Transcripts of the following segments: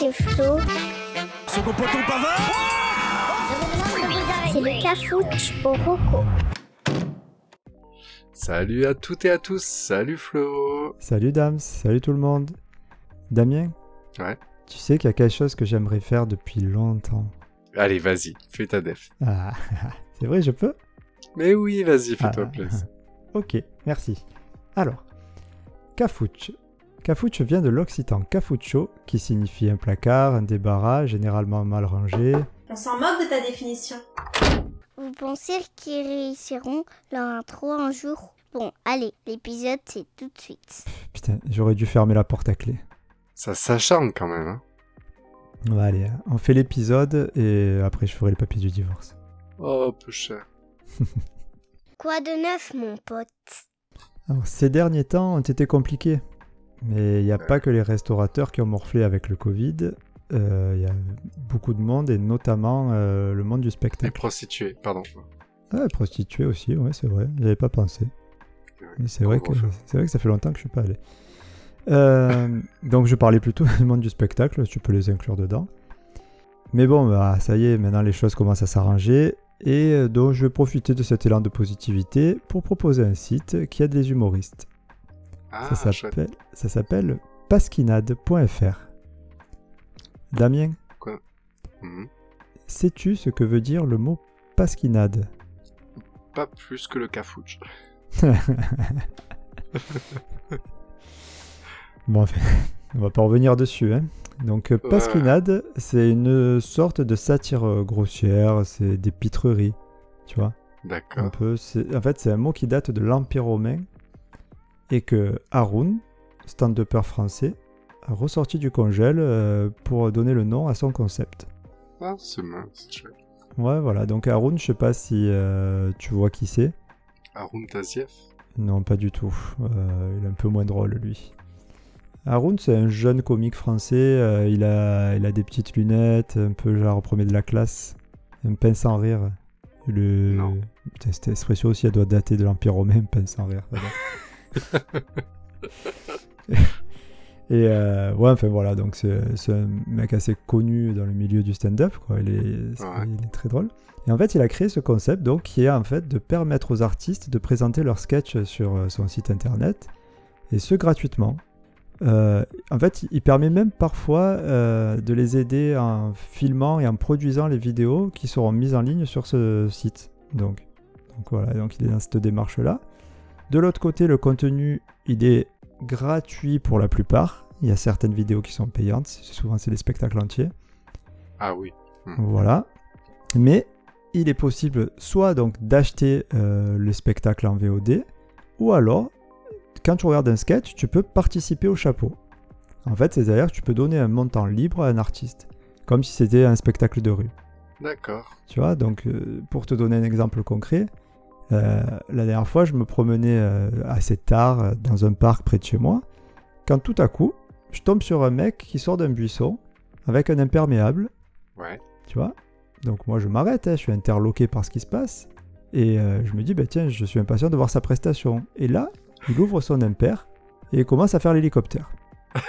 c'est Flo. Second poteau Pavard C'est le cafouche au roco. Salut à toutes et à tous, salut Flo Salut Dams, salut tout le monde. Damien Ouais. Tu sais qu'il y a quelque chose que j'aimerais faire depuis longtemps. Allez, vas-y, fais ta def. Ah, c'est vrai, je peux? Mais oui, vas-y, fais-toi Ah. plaisir. Ok, merci. Alors, cafouche. Cafouche vient de l'occitan cafuccio, qui signifie un placard, un débarras, généralement mal rangé. On s'en moque de ta définition. Vous pensez qu'ils réussiront leur intro un jour? Bon, allez, l'épisode c'est tout de suite. Putain, j'aurais dû fermer la porte à clé. Ça s'acharne quand même, hein. On va aller, on fait l'épisode et après je ferai le papier du divorce. Oh, peu cher. Quoi de neuf, mon pote? Alors, ces derniers temps ont été compliqués. Mais il n'y a pas que les restaurateurs qui ont morflé avec le Covid. Euh, Il y a beaucoup de monde et notamment euh, le monde du Les spectacle. prostituées, pardon. Ah, prostituées aussi, ouais, c'est vrai. J'avais pas pensé. Mais c'est vrai, que, c'est vrai que ça fait longtemps que je suis pas allé. Euh, donc je parlais plutôt du monde du spectacle, tu peux les inclure dedans. Mais bon, bah, ça y est, maintenant les choses commencent à s'arranger. Et donc je vais profiter de cet élan de positivité pour proposer un site qui aide les humoristes. Ah, ça s'appelle pasquinade.fr. Damien, Mhm. sais-tu ce que veut dire le mot pasquinade? Pas plus que le cafouche. Bon, enfin, on va pas revenir dessus. Hein. Donc, euh, Ouais. pasquinade, c'est une sorte de satire euh, grossière, c'est des pitreries, tu vois. D'accord. en fait, c'est un mot qui date de l'Empire romain et que Haroun, stand-upper français, a ressorti du congèle euh, pour donner le nom à son concept. Ah, c'est mince, chouette. Ouais, voilà. Donc, Haroun, je sais pas si euh, tu vois qui c'est. Haroun Tazieff Non, pas du tout. Euh, il est un peu moins drôle, lui. Haroun, c'est un jeune comique français. il, a, il a des petites lunettes, un peu genre premier de la classe. Un pain sans rire. Le... Non. Putain, cette expression aussi, elle doit dater de l'Empire romain, pain sans rire. Et euh, ouais, enfin voilà, donc c'est un mec assez connu dans le milieu du stand-up, quoi. Il est, c'est- Ouais. il est très drôle. Et en fait, il a créé ce concept, donc, qui est en fait de permettre aux artistes de présenter leurs sketchs sur euh, son site internet, et ce gratuitement. Euh, en fait, il permet même parfois euh, de les aider en filmant et en produisant les vidéos qui seront mises en ligne sur ce site. Donc, donc voilà, donc il est dans cette démarche-là. De l'autre côté, le contenu, il est gratuit pour la plupart. Il y a certaines vidéos qui sont payantes, souvent c'est des spectacles entiers. Ah oui. Voilà. Mais il est possible soit donc d'acheter euh, le spectacle en VOD, ou alors, quand tu regardes un sketch, tu peux participer au chapeau. En fait, c'est-à-dire que tu peux donner un montant libre à un artiste, comme si c'était un spectacle de rue. D'accord. Tu vois, donc euh, pour te donner un exemple concret, euh, la dernière fois, je me promenais euh, assez tard euh, dans un parc près de chez moi, quand tout à coup, je tombe sur un mec qui sort d'un buisson avec un imperméable Ouais. tu vois? Donc moi je m'arrête, hein, je suis interloqué par ce qui se passe. Et euh, je me dis, bah tiens, je suis impatient de voir sa prestation. Et là, il ouvre son impair et il commence à faire l'hélicoptère.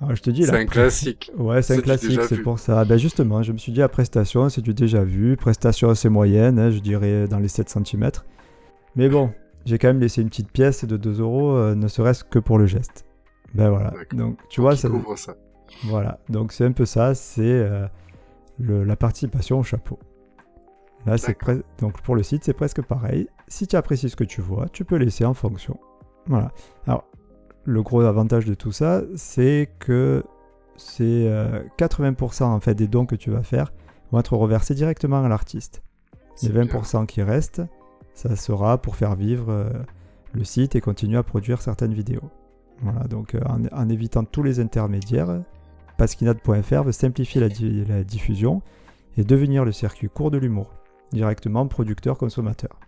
Alors je te dis C'est un classique. Ouais, c'est un classique, c'est pour ça. Ben justement, je me suis dit, à prestation, c'est du déjà vu. Prestation assez moyenne, hein, je dirais dans les 7 cm. Mais bon, j'ai quand même laissé une petite pièce de 2 euros, euh, ne serait-ce que pour le geste. Ben voilà. Donc tu vois, ça, couvre ça. voilà, donc c'est un peu ça, c'est euh, la participation au chapeau. Là, c'est donc pour le site, c'est presque pareil. Si tu apprécies ce que tu vois, tu peux laisser en fonction. Voilà. Alors, le gros avantage de tout ça, c'est que c'est euh, 80% en fait des dons que tu vas faire vont être reversés directement à l'artiste. Les C'est bien. 20% qui restent, ça sera pour faire vivre euh, le site et continuer à produire certaines vidéos. Voilà, donc euh, en, en évitant tous les intermédiaires, pasquinade.fr veut simplifier la, di- la diffusion et devenir le circuit court de l'humour, directement producteur-consommateur.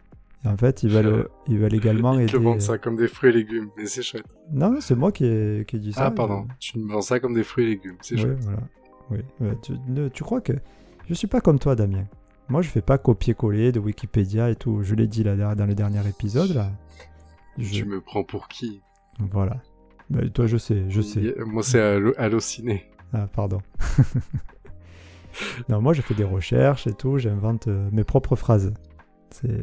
Et en fait, ils veulent, ils veulent également Ils aider. te vendent ça comme des fruits et légumes, mais c'est chouette. Non, c'est moi qui ai, qui ai dit ça. Ah, pardon. Tu me vends ça comme des fruits et légumes, c'est Oui, chouette. voilà. Oui. Tu, ne- tu crois que je suis pas comme toi, Damien. Moi, je fais pas copier-coller de Wikipédia et tout. Je l'ai dit là, dans le dernier épisode là. Je- Tu me prends pour qui? Voilà. Bah, toi, je sais, je sais. Moi, c'est Allociné. Ah, pardon. non, moi je fais des recherches et tout, j'invente euh, mes propres phrases.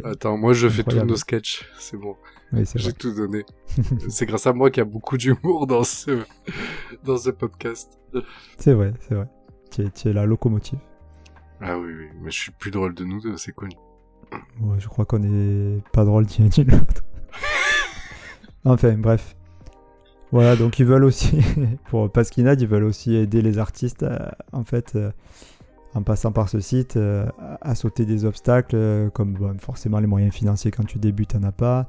Attends, moi je fais tous nos sketchs, c'est bon. Oui, J'ai tout donné. c'est grâce à moi qu'il y a beaucoup d'humour dans ce, dans ce podcast. C'est vrai, c'est vrai. Tu es, tu es la locomotive. Ah oui, oui, mais je suis plus drôle de nous deux, c'est connu. Ouais, je crois qu'on est pas drôle l'un ni l'autre. enfin, bref. Voilà, donc ils veulent aussi, pour Pasquinade, ils veulent aussi aider les artistes, euh, en fait, euh, en passant par ce site, euh, à sauter des obstacles, euh, comme bon, forcément les moyens financiers quand tu débutes, t'en as pas.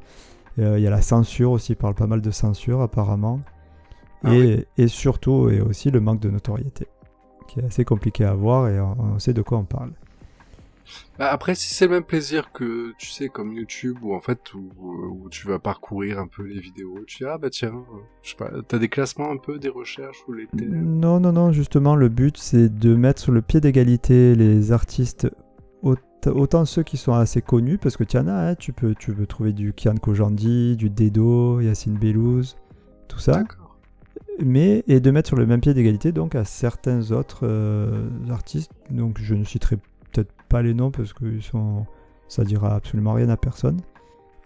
Euh, Il y a la censure aussi, ils parlent pas mal de censure apparemment. Ah et, et surtout, et aussi le manque de notoriété, qui est assez compliqué à avoir et on, on sait de quoi on parle. Bah, après, si c'est le même plaisir que, tu sais, comme YouTube, où en fait, où, où tu vas parcourir un peu les vidéos, tu dis, ah bah tiens, euh, je sais pas, t'as des classements un peu, des recherches, ou les... Non, non, non, justement, le but c'est de mettre sur le pied d'égalité les artistes, aut- autant ceux qui sont assez connus, parce que tu en as, hein, tu, peux, tu peux trouver du Kian Kojandi, du Dedo, Yacine Bellouz, tout ça, mais et de mettre sur le même pied d'égalité donc à certains autres euh, artistes, donc je ne citerai pas les noms parce que ils sont, ça dira absolument rien à personne,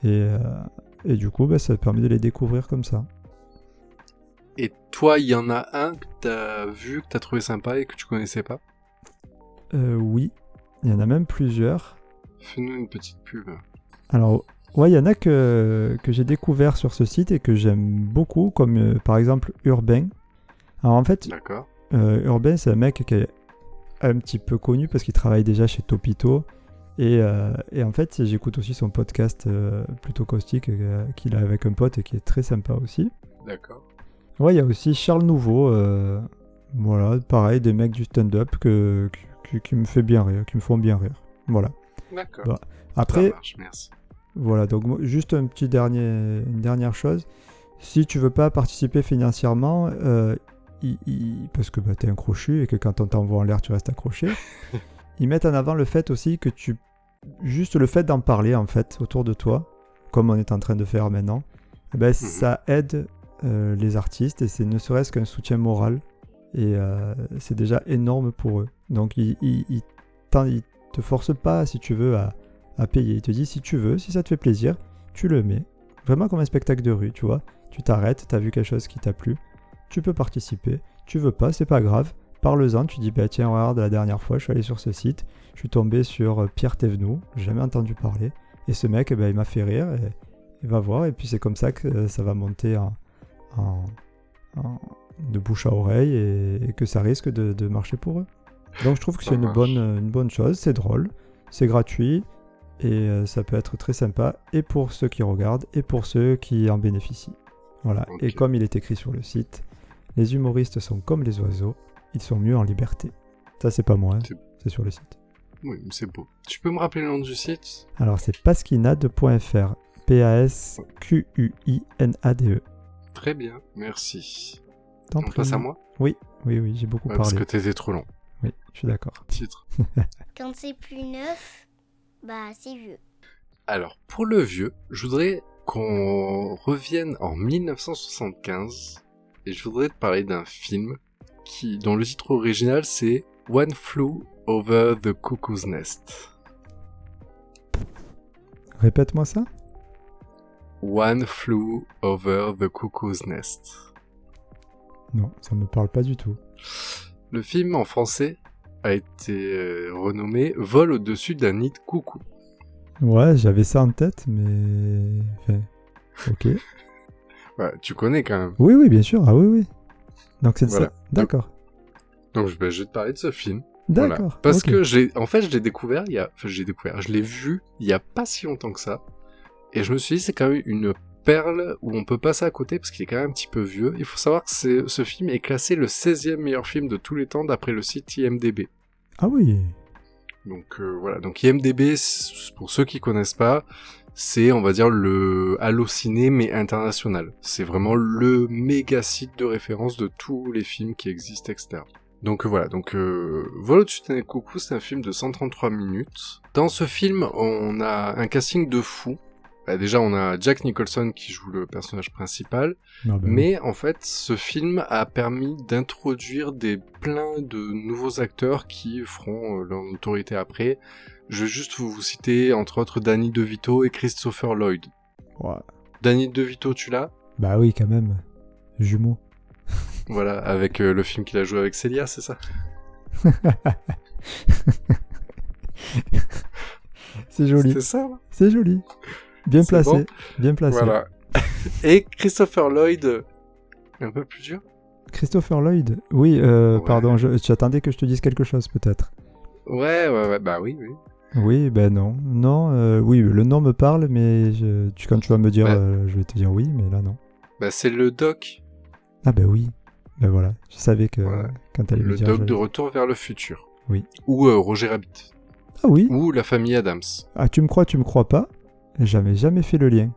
et, euh, et du coup, bah, ça permet de les découvrir comme ça. Et toi, il y en a un que t'as vu, que t'as trouvé sympa et que tu connaissais pas? Euh, oui, il y en a même plusieurs. Fais-nous une petite pub. Alors, ouais, il y en a que, que j'ai découvert sur ce site et que j'aime beaucoup, comme euh, par exemple Urbain. Alors en fait, euh, Urbain, c'est un mec qui est un petit peu connu parce qu'il travaille déjà chez Topito. Et, euh, et en fait, j'écoute aussi son podcast euh, plutôt caustique euh, qu'il a avec un pote et qui est très sympa aussi. D'accord. Ouais, il y a aussi Charles Nouveau. voilà, pareil, des mecs du stand-up que, qui, qui me fait bien rire, qui me font bien rire. Voilà. D'accord. Bah, Ça Après, marche, merci. Voilà, donc juste un petit dernier, une dernière chose. Si tu veux pas participer financièrement, euh, ils- ils- parce que bah, tu es un crochu et que quand on t'envoie en l'air, tu restes accroché, ils mettent en avant le fait aussi que tu. Juste le fait d'en parler en fait autour de toi, comme on est en train de faire maintenant, eh ben, ça aide euh, les artistes et c'est ne serait-ce qu'un soutien moral. Et euh, c'est déjà énorme pour eux. Donc ils, ils, ils ils te forcent pas, si tu veux, à, à payer. Il te dit si tu veux, si ça te fait plaisir, tu le mets. Vraiment comme un spectacle de rue, tu vois. Tu t'arrêtes, t'as vu quelque chose qui t'a plu, tu peux participer. Tu veux pas, c'est pas grave. Parle-en, tu dis bah tiens regarde la dernière fois je suis allé sur ce site, je suis tombé sur euh, Pierre Thévenoud, jamais entendu parler. Et ce mec, eh ben, il m'a fait rire et il va voir. Et puis c'est comme ça que euh, ça va monter en, en- en- de bouche à oreille et, et que ça risque de, de marcher pour eux. Donc je trouve que c'est une bonne, une bonne chose, c'est drôle, c'est gratuit et euh, ça peut être très sympa et pour ceux qui regardent et pour ceux qui en bénéficient. Voilà, et comme il est écrit sur le site, les humoristes sont comme les oiseaux, ils sont mieux en liberté. Ça c'est pas moi, hein, C'est- sur le site. Oui, mais c'est beau. Tu peux me rappeler le nom du site? Alors c'est pasquinade.fr, P-A-S-Q-U-I-N-A-D-E. Très bien, merci. T'en On prie. passe à moi? Oui, oui, oui, j'ai beaucoup Ouais, Parce parlé. que t'étais trop long. Oui, je suis d'accord. Titre. Quand c'est plus neuf, bah c'est vieux. Alors, pour le vieux, je voudrais qu'on revienne en 1975 et je voudrais te parler d'un film qui, dont le titre original c'est One Flew Over the Cuckoo's Nest. Répète-moi ça. One Flew Over the Cuckoo's Nest. Non, ça me parle pas du tout. Le film en français a été euh, renommé Vol au-dessus d'un nid de coucou. Ouais, j'avais ça en tête, mais... enfin, ok. Ouais, tu connais quand même. Oui, oui, bien sûr. Ah oui, oui. Donc c'est Voilà. ça. D'accord. Donc je vais, je vais te parler de ce film. Voilà. D'accord. Parce que j'ai, en fait, je l'ai découvert il y a, enfin, j'ai découvert, je l'ai vu il y a pas si longtemps que ça. Et je me suis dit, c'est quand même une perle où on peut passer à côté parce qu'il est quand même un petit peu vieux. Il faut savoir que ce film est classé le 16e meilleur film de tous les temps d'après le site IMDb. Ah oui. Donc euh, voilà, donc IMDb, pour ceux qui connaissent pas, c'est on va dire le Allociné mais international. C'est vraiment le méga site de référence de tous les films qui existent, etc. Donc euh, voilà, donc euh, Vol au-dessus d'un coucou, c'est un film de 133 minutes. Dans ce film, on a un casting de fou. bah, déjà on a Jack Nicholson qui joue le personnage principal, Ah bah mais en fait ce film a permis d'introduire des plein de nouveaux acteurs qui feront euh, leur notoriété après. Je vais juste vous, vous citer entre autres Danny DeVito et Christopher Lloyd. Ouais. Danny DeVito, tu l'as? Bah oui, quand même. Jumeaux. Voilà, avec euh, le film qu'il a joué avec Célia, c'est ça? C'est joli. C'était ça C'est joli. Bien C'est placé. bon Bien placé. Voilà. et Christopher Lloyd, euh, un peu plus dur? Christopher Lloyd. Oui, euh, Ouais. pardon, je, tu attendais que je te dise quelque chose peut-être. Ouais, ouais, ouais, bah oui, oui. Oui, ben non. Non, euh, oui, le nom me parle, mais je- tu, quand tu vas me dire, Ouais. euh, je vais te dire oui, mais là non. Bah c'est le doc, Ah ben oui. Ben voilà, je savais que Voilà. quand t'allais me le dire... doc j'allais- de Retour vers le futur. Oui. Ou euh, Roger Rabbit. Ah oui Ou la famille Adams. Ah tu me crois, tu me crois pas J'avais jamais fait le lien.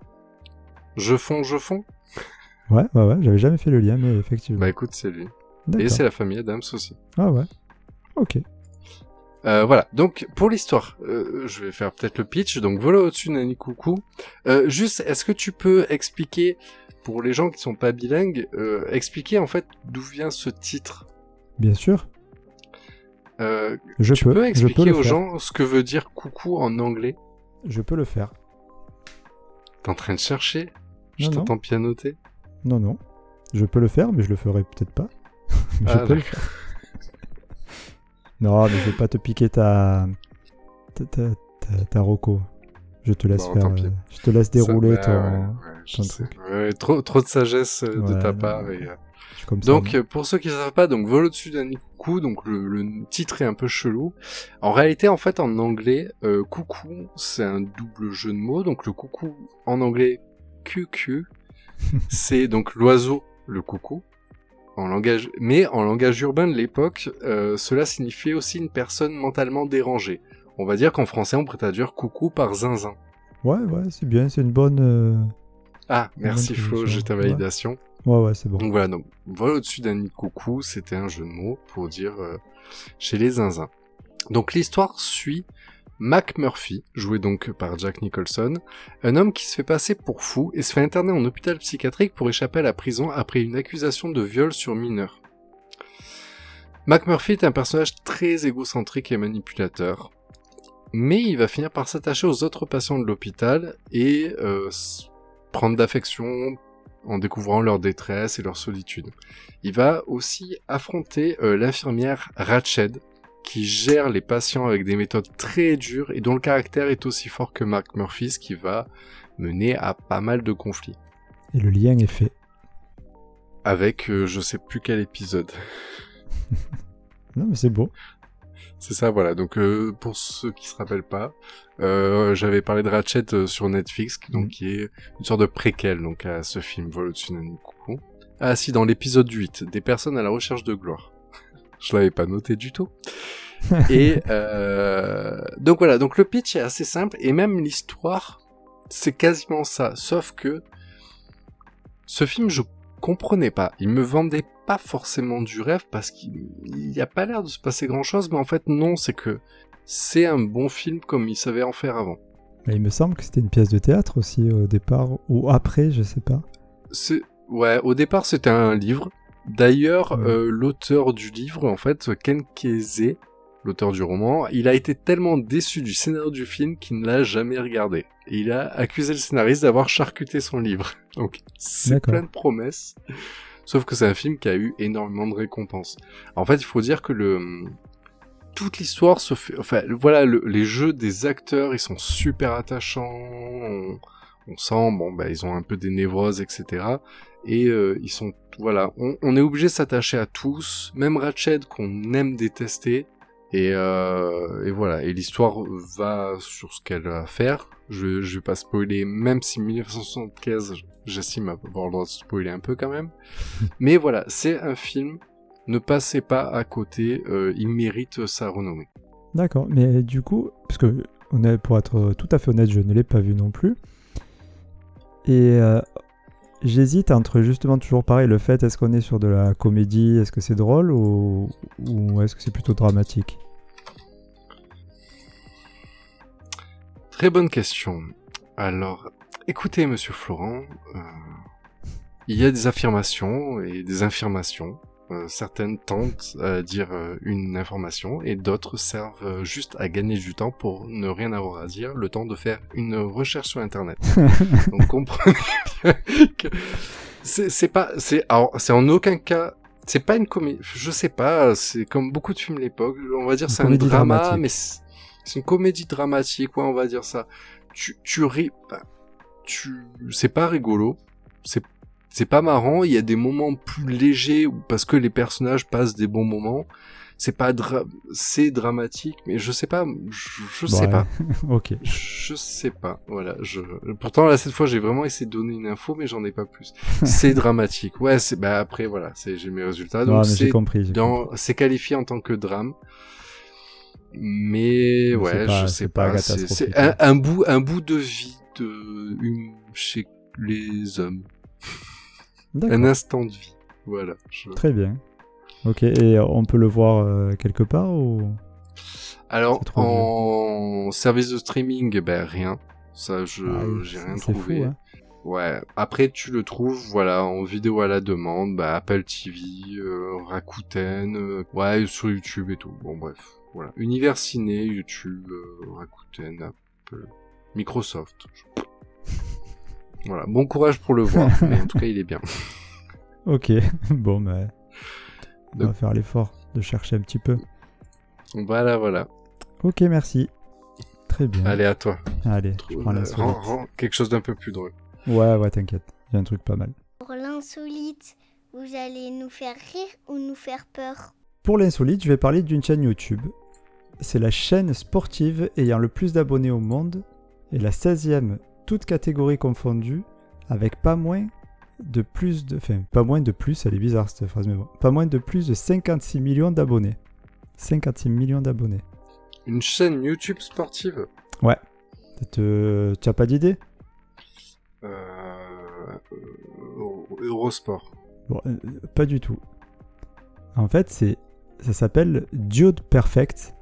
Je fonds, je fonds Ouais, ouais, ouais, j'avais jamais fait le lien, mais effectivement. Bah écoute, c'est lui. Et c'est la famille Adams aussi. Ah ouais. Ok. Euh, voilà, donc pour l'histoire, euh, je vais faire peut-être le pitch. Donc voilà au-dessus Nani Coucou. Euh, juste, est-ce que tu peux expliquer, pour les gens qui sont pas bilingues, euh, expliquer en fait d'où vient ce titre? Bien sûr. euh, Je Tu peux. peux je expliquer peux aux faire. gens ce que veut dire coucou en anglais? Je peux le faire. T'es en train de chercher? Je Non, non. t'entends pianoter? Non, non. Je peux le faire, mais je le ferai peut-être pas. Je Ah, peux le faire. Non, mais je vais pas te piquer ta. ta, ta, ta, ta roco. Je te laisse Bon, faire. euh, Je te laisse dérouler Ça- ton. ouais, ouais, ton truc. Ouais, trop, trop de sagesse euh, de ta part. et, euh, comme ça. Donc, moi. euh, pour ceux qui ne savent pas, donc vol au-dessus d'un coucou, donc le, le titre est un peu chelou. En réalité, en fait, en anglais, euh, coucou, c'est un double jeu de mots. Donc le coucou en anglais, QQ, c'est donc l'oiseau, le coucou. En langage, mais en langage urbain de l'époque, euh, cela signifiait aussi une personne mentalement dérangée. On va dire qu'en français, on pourrait traduire coucou par zinzin. Ouais, ouais, c'est bien. C'est une bonne. euh, Ah, merci bonne Flo, j'ai ta validation. Ouais, ouais, c'est bon. Donc voilà, donc vol au-dessus d'un nid coucou, c'était un jeu de mots pour dire euh, chez les zinzins. Donc l'histoire suit Mac Murphy, joué donc par Jack Nicholson, un homme qui se fait passer pour fou et se fait interner en hôpital psychiatrique pour échapper à la prison après une accusation de viol sur mineur. Mac Murphy est un personnage très égocentrique et manipulateur, mais il va finir par s'attacher aux autres patients de l'hôpital et euh, prendre d'affection en découvrant leur détresse et leur solitude. Il va aussi affronter euh, l'infirmière Ratched, qui gère les patients avec des méthodes très dures et dont le caractère est aussi fort que Mark Murphy, ce qui va mener à pas mal de conflits. Et le lien est fait. Avec euh, je sais plus quel épisode. Non, mais c'est beau. C'est ça, voilà. Donc euh, pour ceux qui se rappellent pas, euh, j'avais parlé de Ratchet euh, sur Netflix, qui- donc Mhm. qui est une sorte de préquel donc à ce film Vol au-dessus d'un coucou. Ah si, dans l'épisode 8, des personnes à la recherche de gloire. Je l'avais pas noté du tout. et euh, donc voilà, donc le pitch est assez simple et même l'histoire, c'est quasiment ça, sauf que ce film je comprenais pas, il me vendait pas forcément du rêve parce qu'il n'y a pas l'air de se passer grand chose, mais en fait non, c'est que c'est un bon film comme il savait en faire avant. Mais il me semble que c'était une pièce de théâtre aussi au départ, ou après, je sais pas. C'est ouais, au départ c'était un livre. D'ailleurs, euh, l'auteur du livre, en fait, Ken Kesey, l'auteur du roman, il a été tellement déçu du scénario du film qu'il ne l'a jamais regardé. Et il a accusé le scénariste d'avoir charcuté son livre. Donc, c'est plein de promesses. Sauf que c'est un film qui a eu énormément de récompenses. En fait, il faut dire que le toute l'histoire se fait. Enfin, voilà, le- les jeux des acteurs, ils sont super attachants. On, on sent, bon, bah, ils ont un peu des névroses, etc. Et euh, ils sont, voilà, on, on est obligé de s'attacher à tous, même Ratched qu'on aime détester. Et, euh, et voilà, et l'histoire va sur ce qu'elle a à faire. Je, je vais pas spoiler, même si 1975, j'estime avoir le droit de spoiler un peu quand même. Mais voilà, c'est un film. Ne passez pas à côté, euh, il mérite sa renommée. D'accord, mais du coup, parce que pour être tout à fait honnête, je ne l'ai pas vu non plus. Et j'hésite entre justement toujours pareil, le fait est-ce qu'on est sur de la comédie, est-ce que c'est drôle ou, est-ce que c'est plutôt dramatique? Très bonne question. Alors, écoutez, monsieur Florent, euh, il y a des affirmations et des infirmations. Euh, certaines tentent à dire euh, une information et d'autres servent euh, juste à gagner du temps pour ne rien avoir à dire, le temps de faire une recherche sur Internet. Donc comprenez que c'est pas, c'est alors c'est en aucun cas, c'est pas une comédie. Je sais pas, c'est comme beaucoup de films de l'époque. On va dire c'est un drama, mais c'est c'est une comédie dramatique, ouais, on va dire ça. Tu tu ris, bah, tu c'est pas rigolo, c'est c'est pas marrant. Il y a des moments plus légers où- parce que les personnages passent des bons moments. C'est pas dra c'est dramatique, mais je sais pas, je, je sais Ouais. pas. ok. Je sais pas, voilà. Je... Pourtant là cette fois j'ai vraiment essayé de donner une info, mais j'en ai pas plus. C'est dramatique. Ouais, c'est bah après voilà, c'est j'ai mes résultats. Donc c'est dans c'est qualifié en tant que drame. Mais ouais, pas- je sais pas pas. C'est c'est un, hein. un bout un bout de vie de une chez les hommes, un instant de vie. Voilà. je- Très bien. Ok, et on peut le voir euh, quelque part ou? Alors en service de streaming, ben rien. Ça, je Ah j'ai rien trouvé. fou, hein. Ouais. Après, tu le trouves, voilà, en vidéo à la demande, bah, Apple TV, euh, Rakuten, euh, ouais, sur YouTube et tout. Bon, bref, voilà. Univers ciné, YouTube, Rakuten, Apple, Microsoft. Voilà. Bon courage pour le voir, mais en tout cas, il est bien. Ok, bon, bah, on va faire l'effort de chercher un petit peu. Voilà, voilà. Ok, merci. Très bien. Allez, à toi. Allez, je prends Euh, l'insolite. quelque chose d'un peu plus drôle. Ouais, ouais, t'inquiète. Il y a un truc pas mal. Pour l'insolite, vous allez nous faire rire ou nous faire peur? Pour l'insolite, je vais parler d'une chaîne YouTube. C'est la chaîne sportive ayant le plus d'abonnés au monde et la 16e, toutes catégories confondues, avec pas moins de plus de. Enfin, pas moins de plus, elle est bizarre cette phrase, mais bon. Pas moins de plus de 56 millions d'abonnés. 56 millions d'abonnés. Une chaîne YouTube sportive. Ouais. Te- Tu as pas d'idée? Euh, euh, Eurosport. Bon, euh, pas du tout. En fait, c'est, ça s'appelle Dude Perfect,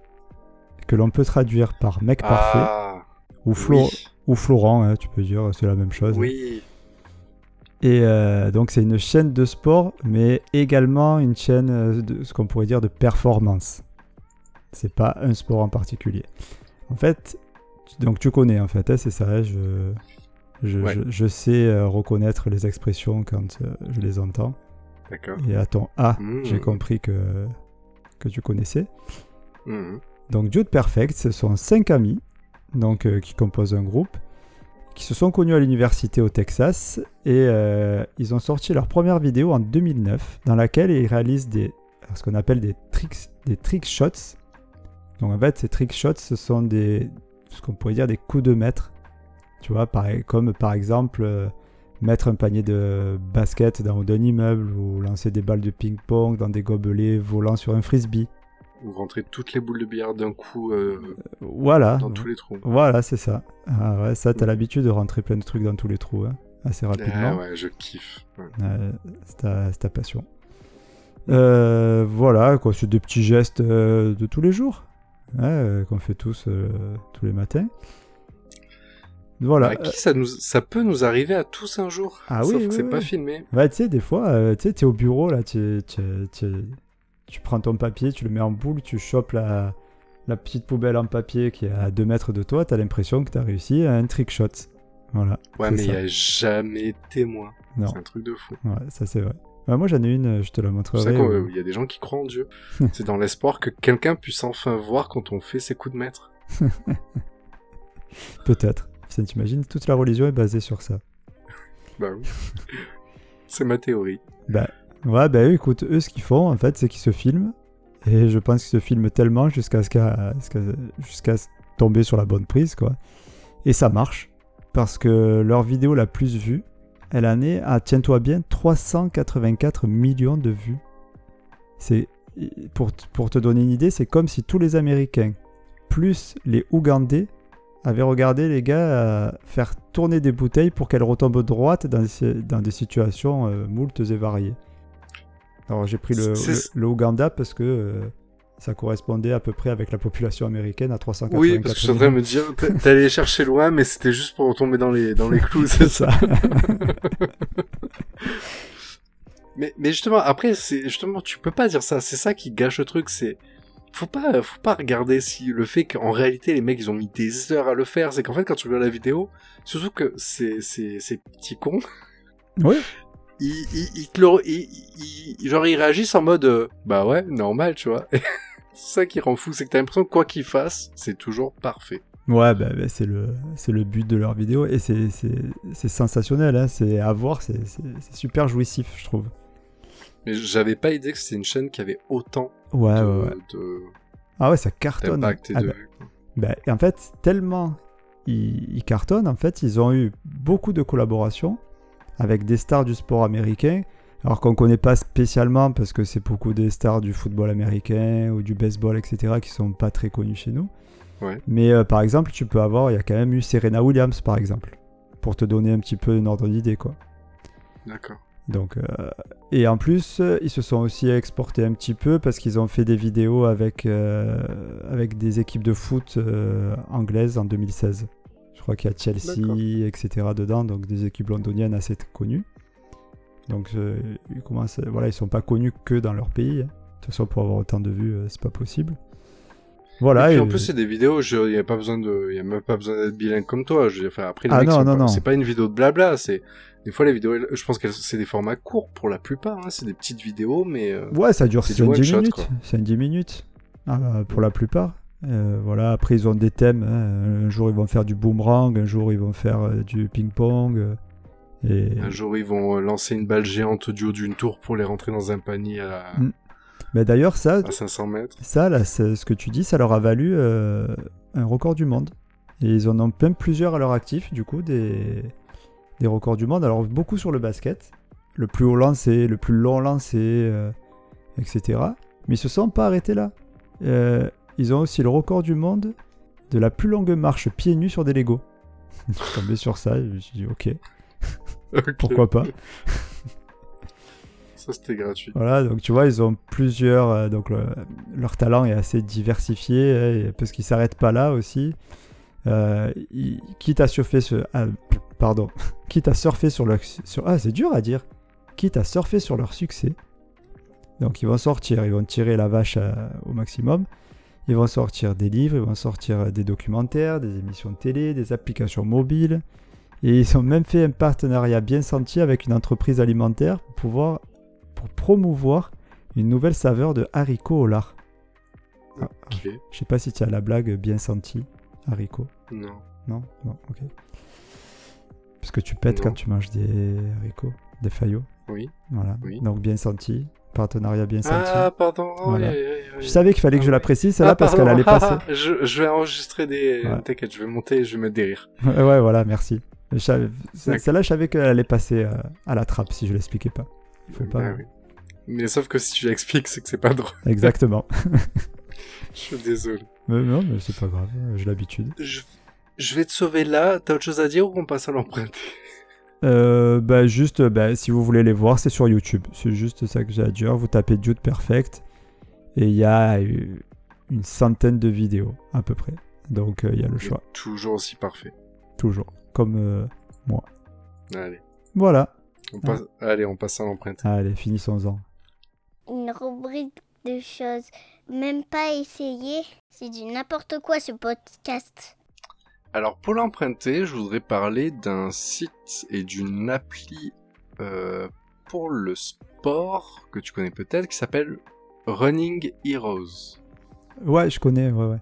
que l'on peut traduire par mec parfait, Ah, ou, Flo- oui. Ou Florent, hein, tu peux dire, c'est la même chose. Oui. Et euh, donc, c'est une chaîne de sport, mais également une chaîne euh, de ce qu'on pourrait dire de performance. C'est pas un sport en particulier. En fait, tu- donc tu connais en fait, hein, c'est ça. Je, je, Ouais. je, je sais euh, reconnaître les expressions quand je les entends. D'accord. Et à ton A, Mmh. j'ai compris que, que tu connaissais. Mhm. Donc Dude Perfect, ce sont cinq amis donc, euh, qui composent un groupe, qui se sont connus à l'université au Texas et euh, ils ont sorti leur première vidéo en 2009 dans laquelle ils réalisent des, ce qu'on appelle des tricks, des trick shots. Donc en fait, ces trick shots, ce sont des, ce qu'on pourrait dire des coups de maître. Tu vois, comme par exemple euh, mettre un panier de basket dans d'un immeuble ou lancer des balles de ping-pong dans des gobelets volants sur un frisbee. Ou rentrer toutes les boules de billard d'un coup euh, Voilà. dans tous les trous. Voilà, c'est ça. Ah ouais, ça, t'as l'habitude de rentrer plein de trucs dans tous les trous, hein, assez Ah rapidement. ouais, je kiffe. Ouais. Euh, c'est ta, c'est ta passion. Euh, voilà, quoi, c'est des petits gestes euh, de tous les jours, hein, qu'on fait tous tous les matins. Voilà. À qui ça, nous, ça peut nous arriver à tous un jour. Ah Sauf oui, que oui, c'est oui. pas filmé. Ouais, tu sais, des fois, euh, tu sais, t'es au bureau, là, tu, tu, prends ton papier, tu le mets en boule, tu chopes la, la petite poubelle en papier qui est à 2 mètres de toi, t'as l'impression que t'as réussi un trick shot. Voilà. Ouais, c'est mais il ça. y a jamais témoin. Non. C'est un truc de fou. Ouais, ça c'est vrai. Ouais, moi j'en ai une, je te la C'est montrerai. ça euh, qu'il y a des gens qui croient en Dieu. c'est dans l'espoir que quelqu'un puisse enfin voir quand on fait ses coups de maître. Peut-être. Ça, t'imagines, toute la religion est basée sur ça. Bah oui. c'est ma théorie. Bah, ouais, bah écoute, eux, ce qu'ils font, en fait, c'est qu'ils se filment. Et je pense qu'ils se filment tellement jusqu'à ce qu'à jusqu'à jusqu'à tomber sur la bonne prise, quoi. Et ça marche. Parce que leur vidéo la plus vue, elle en est à, tiens-toi bien, 384 millions de vues. C'est, pour, te donner une idée, c'est comme si tous les Américains, plus les Ougandais, avaient regardé les gars euh, faire tourner des bouteilles pour qu'elles retombent droites dans, des- dans des situations euh, moultes et variées. Alors j'ai pris le, C'est- le, le Ouganda parce que euh, Ça correspondait à peu près avec la population américaine à 384 Oui, parce que je de me dire, allé chercher loin, mais c'était juste pour tomber dans les, dans les clous, c'est ça. Mais, mais justement, après, c'est, justement, tu peux pas dire ça. C'est ça qui gâche le truc, c'est, faut pas, faut pas regarder si le fait qu'en réalité, les mecs, ils ont mis des heures à le faire. C'est qu'en fait, quand tu regardes la vidéo, surtout que ces, ces, ces petits cons, Oui. Ils, genre, ils réagissent en mode, euh, bah ouais, normal, tu vois. c'est ça qui rend fou, c'est que t'as l'impression que quoi qu'ils fassent, c'est toujours parfait. Ouais, bah, bah, c'est le, le but de leur vidéo et c'est, sensationnel, hein. c'est à voir, c'est, super jouissif, je trouve. Mais j'avais pas idée que c'était une chaîne qui avait autant Ouais, de, ouais, ouais. de- Ah ouais, ça cartonne. Ah bah, bah, en fait, tellement ils, ils cartonnent, en fait, ils ont eu beaucoup de collaborations avec des stars du sport américain, alors qu'on connaît pas spécialement parce que c'est beaucoup des stars du football américain ou du baseball, etc., qui sont pas très connus chez nous. Ouais. Mais euh, par exemple, tu peux avoir, il y a quand même eu Serena Williams, par exemple, pour te donner un petit peu une ordre d'idée, quoi. D'accord. Donc, euh, et en plus, euh, ils se sont aussi exportés un petit peu parce qu'ils ont fait des vidéos avec, euh, avec des équipes de foot anglaises en 2016. Crois qu'il y a Chelsea, etc. dedans, donc des équipes londoniennes assez connues. Donc, euh, ils commencent, voilà, ils sont pas connus que dans leur pays. hein. De toute façon, pour avoir autant de vues, euh, c'est pas possible. Voilà. et puis et- en plus c'est des vidéos, il y a pas besoin de, y a même pas besoin d'être bilingue comme toi. Je enfin, après Ah c'est pas une vidéo de blabla, c'est des fois les vidéos, je pense que c'est des formats courts pour la plupart. Hein, c'est des petites vidéos, mais euh, Ouais, ça dure C'est du 5 one 10 shot, minutes. quoi. 5 10 minutes Ah, pour la plupart. Euh, voilà, après ils ont des thèmes. hein. Un jour ils vont faire du boomerang, un jour ils vont faire euh, du ping-pong. euh, et... un jour ils vont euh, lancer une balle géante du haut d'une tour pour les rentrer dans un panier à, Mm. Mais d'ailleurs, ça, à 500 mètres. ça là, c'est- ce que tu dis, ça leur a valu euh, un record du monde. Et ils en ont même plusieurs à leur actif, du coup, des, des records du monde. Alors, beaucoup sur le basket. Le plus haut lancé, le plus long lancé, euh, etc. Mais ils se sont pas arrêtés là. Euh, ils ont aussi le record du monde de la plus longue marche pieds nus sur des Legos. je suis tombé sur ça et je me suis dit, ok, pourquoi pas? Ça c'était gratuit. Voilà, donc tu vois, ils ont plusieurs. euh, donc le- leur talent est assez diversifié, et- parce qu'ils s'arrêtent pas là aussi. Euh, ils- quitte à surfer sur. ah, pardon. quitte à surfer sur leur. Sur, ah, c'est dur à dire. Quitte à surfer sur leur succès. Donc ils vont sortir, ils vont tirer la vache à- au maximum. Ils vont sortir des livres, ils vont sortir des documentaires, des émissions de télé, des applications mobiles. Et ils ont même fait un partenariat bien senti avec une entreprise alimentaire pour pouvoir pour promouvoir une nouvelle saveur de haricots au lard. Ah, Ok. je sais pas si tu as la blague bien sentie, haricot. Non. Non? Non, ok. Parce que tu pètes Non. quand tu manges des haricots, des faillots. Oui. Voilà. Oui. Donc bien senti, partenariat bien senti. Ah pardon. Voilà. oui, oui, oui, oui. je savais qu'il fallait que je la Ah, précise celle-là Ah, parce qu'elle allait passer. Ah, je, je vais enregistrer des. Ouais. T'inquiète, je vais monter et je vais mettre des rires. ouais, voilà, merci. Celle-là, je savais qu'elle allait passer euh, à la trappe si je l'expliquais pas. Il faut pas. Ah oui. Mais sauf que si tu l'expliques, c'est que c'est pas drôle. Exactement. Je suis désolé. mais non, mais c'est pas grave, j'ai l'habitude. Je, je vais te sauver là. T'as autre chose à dire ou on passe à l'empreinte Euh, bah juste, bah, si vous voulez les voir, c'est sur YouTube. C'est juste ça que j'ai à dire. Vous tapez Dude Perfect et il y a euh, une centaine de vidéos à peu près. Donc euh, il y a le choix, Toujours aussi parfait. toujours. Comme euh, Allez. voilà. On passe... Allez, on passe à l'empreinte. Allez, finissons-en. Une rubrique de choses même pas essayées. C'est du n'importe quoi ce podcast. Alors pour l'emprunter, je voudrais parler d'un site et d'une appli euh, pour le sport que tu connais peut-être qui s'appelle Running Heroes. Ouais, je connais. Ouais, ouais.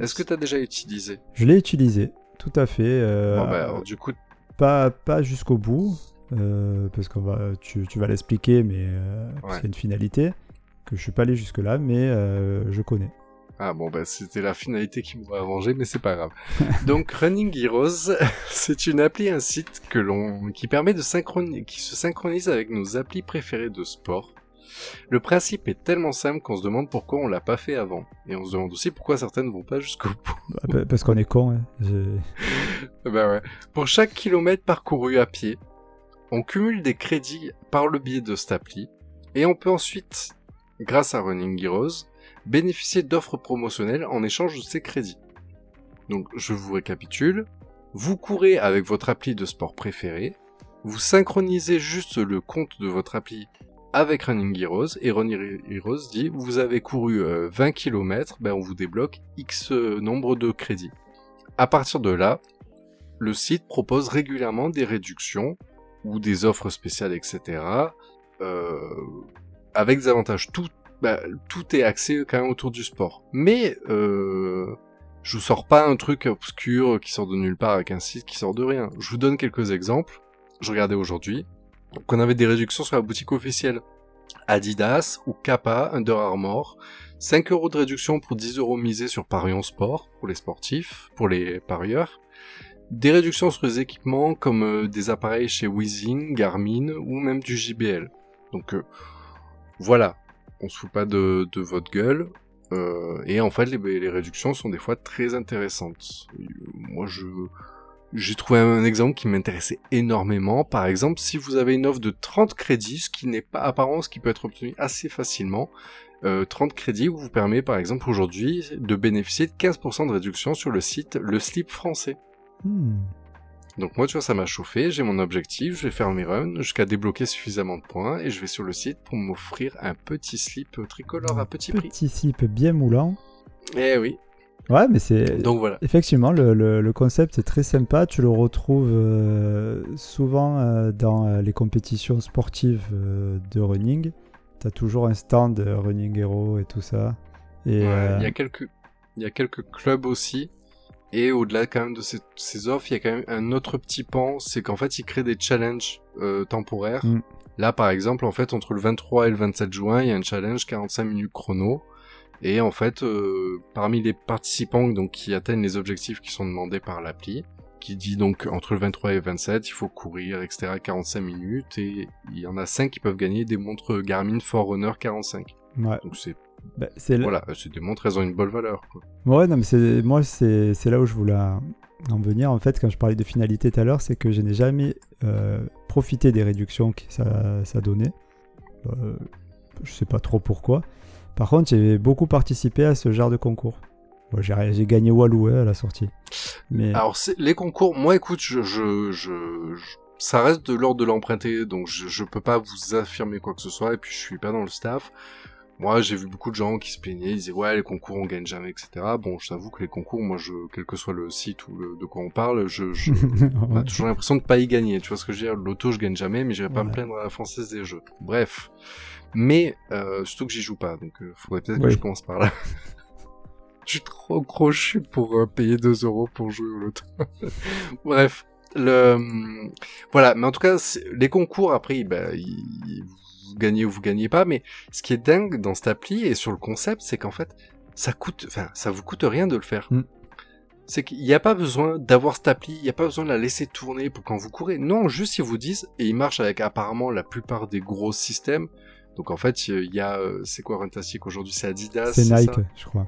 Est-ce que tu as déjà utilisé? Je l'ai utilisé, tout à fait. euh, Bon bah alors du coup, pas pas jusqu'au bout, euh, parce qu'on va, tu, tu vas l'expliquer, mais Ouais. a une finalité que je suis pas allé jusque là, mais je connais. Ah bon bah c'était la finalité qui m'aurait arrangé, mais c'est pas grave. Donc Running Heroes, c'est une appli, un site que l'on qui permet de synchroniser, qui se synchronise avec nos applis préférées de sport. Le principe est tellement simple qu'on se demande pourquoi on l'a pas fait avant, et on se demande aussi pourquoi certaines vont pas jusqu'au bout. Bah, pa- Parce qu'on est con. hein. J'ai- Bah ouais. Pour chaque kilomètre parcouru à pied, on cumule des crédits par le biais de cette appli, et on peut ensuite, grâce à Running Heroes, bénéficier d'offres promotionnelles en échange de ces crédits. Donc je vous récapitule. Vous courez avec votre appli de sport préféré, vous synchronisez juste le compte de votre appli avec Running Heroes et Running Heroes dit vous avez couru 20 km, ben on vous débloque X nombre de crédits. À partir de là, le site propose régulièrement des réductions ou des offres spéciales, etc. Euh, avec des avantages. Tout, bah, tout est axé quand même autour du sport. Mais euh, je vous sors pas un truc obscur qui sort de nulle part avec un site qui sort de rien. Je vous donne quelques exemples. Je regardais aujourd'hui qu'on avait des réductions sur la boutique officielle. Adidas ou Kappa, Under Armour, 5 euros de réduction pour 10 euros misés sur Parion Sport, pour les sportifs, pour les parieurs. Des réductions sur les équipements comme euh, des appareils chez Weezing, Garmin ou même du JBL. Donc euh, voilà, on se fout pas de, votre gueule. Euh, et en fait, les, réductions sont des fois très intéressantes. Moi, j'ai trouvé un exemple qui m'intéressait énormément. Par exemple, si vous avez une offre de 30 crédits, ce qui n'est pas apparent, ce qui peut être obtenu assez facilement, 30 crédits vous permet par exemple aujourd'hui de bénéficier de 15% de réduction sur le site Le Slip français. Hmm. Donc moi, tu vois, ça m'a chauffé, j'ai mon objectif, je vais faire mes runs jusqu'à débloquer suffisamment de points et je vais sur le site pour m'offrir un petit slip tricolore à petit, prix. Petit slip bien moulant. Eh oui. Ouais, mais c'est. Donc voilà. Effectivement, le, concept est très sympa. Tu le retrouves euh, souvent euh, dans euh, les compétitions sportives de running. Tu as toujours un stand Running Hero et tout ça. Et il y a quelques. Il y a quelques clubs aussi et au-delà quand même de ces, offres, il y a quand même un autre petit pan, c'est qu'en fait, ils créent des challenges euh, temporaires. Mm. Là, par exemple, en fait, entre le 23 et le 27 juin, il y a un challenge 45 minutes chrono. Et en fait, euh, parmi les participants donc qui atteignent les objectifs qui sont demandés par l'appli, qui dit donc entre le 23 et le 27, il faut courir, etc. 45 minutes, et il y en a 5 qui peuvent gagner des montres Garmin Forerunner 45. Ouais. Donc c'est bah, voilà, c'est des montres, elles ont une bonne valeur. Quoi. Ouais, non, mais c'est moi, c'est là où je voulais en venir. En fait, quand je parlais de finalité tout à l'heure, c'est que je n'ai jamais euh, profité des réductions que ça, ça donnait. Euh, je sais pas trop pourquoi. Par contre, j'ai beaucoup participé à ce genre de concours. j'ai gagné Walou à la sortie. Mais... Alors, les concours, moi, écoute, je, je, je, ça reste de l'ordre de l'emprunté, donc je, je peux pas vous affirmer quoi que ce soit, et puis je suis pas dans le staff. Moi, j'ai vu beaucoup de gens qui se plaignaient, ils disaient ouais, les concours on gagne jamais, etc. Bon, je t'avoue que les concours, moi, je, quel que soit le site ou de quoi on parle, je, je on a toujours l'impression de pas y gagner. Tu vois ce que je veux dire? L'auto, je gagne jamais, mais j'irai pas me plaindre à la française des jeux. Bref, mais euh, surtout que j'y joue pas, donc euh, faudrait peut-être que je commence par là. je suis trop crochu pour euh, payer 2 euros pour jouer au loto. Bref, le voilà, mais en tout cas, les concours après, bah, ils gagnez ou vous gagnez pas, mais ce qui est dingue dans cette appli et sur le concept, c'est qu'en fait, ça coûte, enfin, ça vous coûte rien de le faire. Mm. C'est qu'il n'y a pas besoin d'avoir cette appli, il n'y a pas besoin de la laisser tourner pour quand vous courez. Non, juste ils vous disent, et ils marchent avec apparemment la plupart des gros systèmes. Donc en fait, il y a, euh, c'est quoi Runtastic aujourd'hui C'est Adidas C'est Nike, je crois.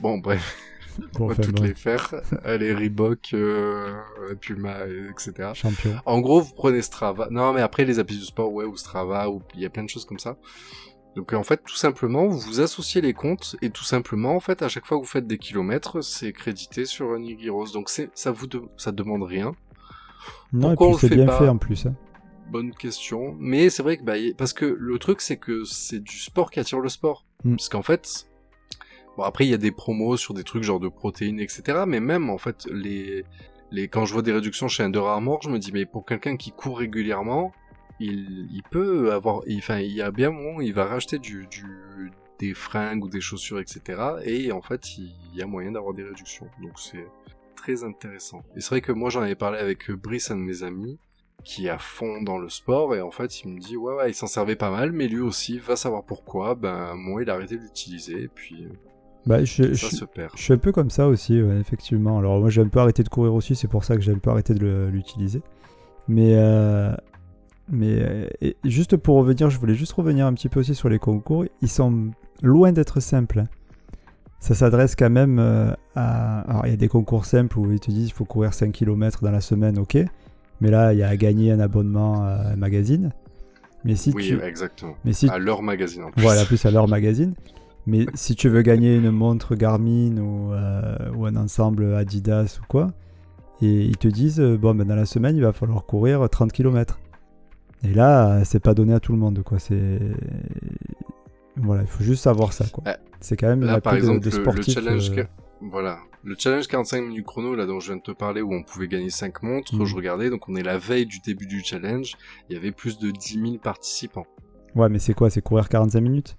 Bon, bref. on va toutes les faire. Les Reebok, euh, Puma, etc. Champion. En gros, vous prenez Strava. Non, mais après, les applis du sport, ouais, ou Strava, ou il y a plein de choses comme ça. Donc en fait, tout simplement, vous associez les comptes et tout simplement, en fait, à chaque fois que vous faites des kilomètres, c'est crédité sur Running Heroes. Donc c'est ça vous ça demande rien. Non, Pourquoi et puis c'est bien fait en plus. Hein. Bonne question. Mais c'est vrai que bah, parce que le truc c'est que c'est du sport qui attire le sport. Mm. Parce qu'en fait, Bon après il y a des promos sur des trucs genre de protéines etc. Mais même en fait les les quand je vois des réductions chez Under Armour, je me dis mais pour quelqu'un qui court régulièrement, il, il peut avoir, enfin il, y a bien moment il va racheter du, du des fringues ou des chaussures etc. Et en fait il, y a moyen d'avoir des réductions. Donc c'est très intéressant. Et c'est vrai que moi j'en avais parlé avec Brice, un de mes amis, qui est à fond dans le sport, et en fait il me dit ouais ouais il s'en servait pas mal, mais lui aussi va savoir pourquoi, ben moi il a arrêté d'utiliser, et puis bah, je, je, suis un peu comme ça aussi, effectivement. Alors moi j'ai un peu arrêté de courir aussi, c'est pour ça que j'ai un peu arrêté de l'utiliser. Mais, euh, mais juste pour revenir, je voulais juste revenir un petit peu aussi sur les concours. Ils sont loin d'être simples. Hein. Ça s'adresse quand même euh, à... Alors il y a des concours simples où ils te disent il faut courir 5 km dans la semaine, ok. Mais là il y a à gagner un abonnement à un magazine. Mais si oui, exactement. Mais si... À leur magazine en plus. Voilà, plus à leur magazine. Mais si tu veux gagner une montre Garmin ou, euh, ou un ensemble Adidas ou quoi, et ils te disent, euh, bon, ben, dans la semaine, il va falloir courir 30 km. Et là, c'est pas donné à tout le monde, quoi. C'est. Voilà, il faut juste savoir ça, quoi. Ouais. C'est quand même Là, par de- exemple, de le- le, challenge, euh, que- voilà, le challenge 45 minutes chrono là dont je viens de te parler où on pouvait gagner 5 montres, Mhm. je regardais, donc on est la veille du début du challenge, il y avait plus de 10 000 participants. Ouais, mais c'est quoi? C'est courir 45 minutes?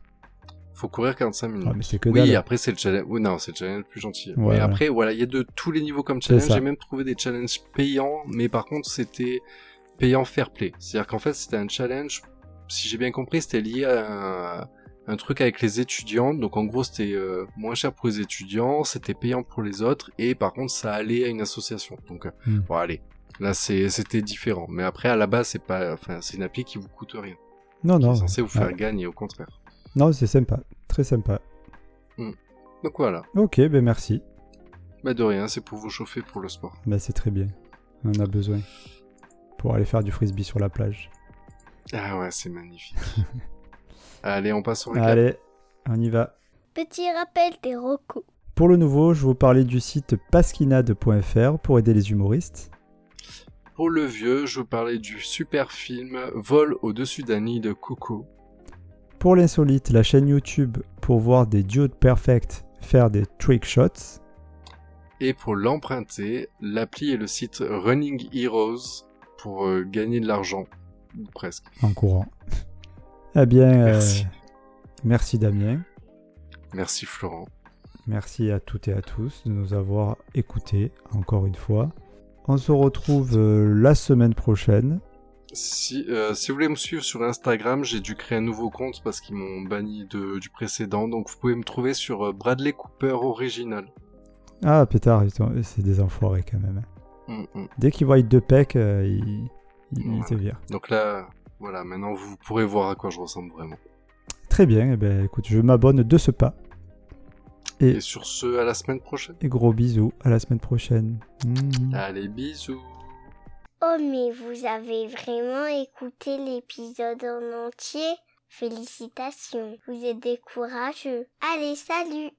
Faut courir 45 minutes. Ah, mais c'est que oui, dalle. après c'est le challenge. Oui, non, c'est le challenge le plus gentil. Ouais, mais après, voilà, il y a de tous les niveaux comme C'est challenge. J'ai même trouvé des challenges payants, mais par contre, c'était payant fair play. C'est-à-dire qu'en fait, c'était un challenge. Si j'ai bien compris, c'était lié à un, un truc avec les étudiants. Donc en gros, c'était euh, moins cher pour les étudiants, c'était payant pour les autres, et par contre, ça allait à une association. Donc, euh, Hmm. bon, allez. Là, c'est, c'était différent. Mais après, à la base, c'est pas, enfin, c'est une appli qui vous coûte rien. Non, non. est censée vous faire gagner, au contraire. Non, c'est sympa. Très sympa. Donc voilà. Ok, ben merci. Bah de rien, c'est pour vous chauffer pour le sport. Ben, c'est très bien. On en a besoin. Pour aller faire du frisbee sur la plage. Ah ouais, c'est magnifique. Allez, on passe au récap. Allez, on y va. Petit rappel des recos. Pour le nouveau, je vais vous parler du site pasquinade.fr pour aider les humoristes. Pour le vieux, je vous parlais du super film Vol au-dessus d'un nid de coucou. Pour l'insolite, la chaîne YouTube pour voir des dudes perfect faire des trick shots. Et pour l'emprunter, l'appli et le site Running Heroes pour euh, gagner de l'argent. Presque. en courant. Eh bien, euh, Merci. merci Damien. Merci Florent. Merci à toutes et à tous de nous avoir écoutés encore une fois. On se retrouve euh, la semaine prochaine. Si, euh, si vous voulez me suivre sur Instagram, j'ai dû créer un nouveau compte parce qu'ils m'ont banni de, du précédent. Donc vous pouvez me trouver sur euh, Bradley Cooper Original. Ah, pétard, ils c'est des enfoirés quand même. Mm, mm. Dès qu'ils voient deux pecs, euh, ils, ils, ils Ouais. te virent. Donc là, voilà, maintenant vous pourrez voir à quoi je ressemble vraiment. Très bien, eh ben, écoute, je m'abonne de ce pas. Et, Et sur ce, à la semaine prochaine. et gros bisous, à la semaine prochaine. Mmh. Allez, bisous. Oh, mais vous avez vraiment écouté l'épisode en entier? Félicitations, vous êtes des courageux. Allez, salut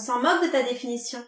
On s'en moque de ta définition.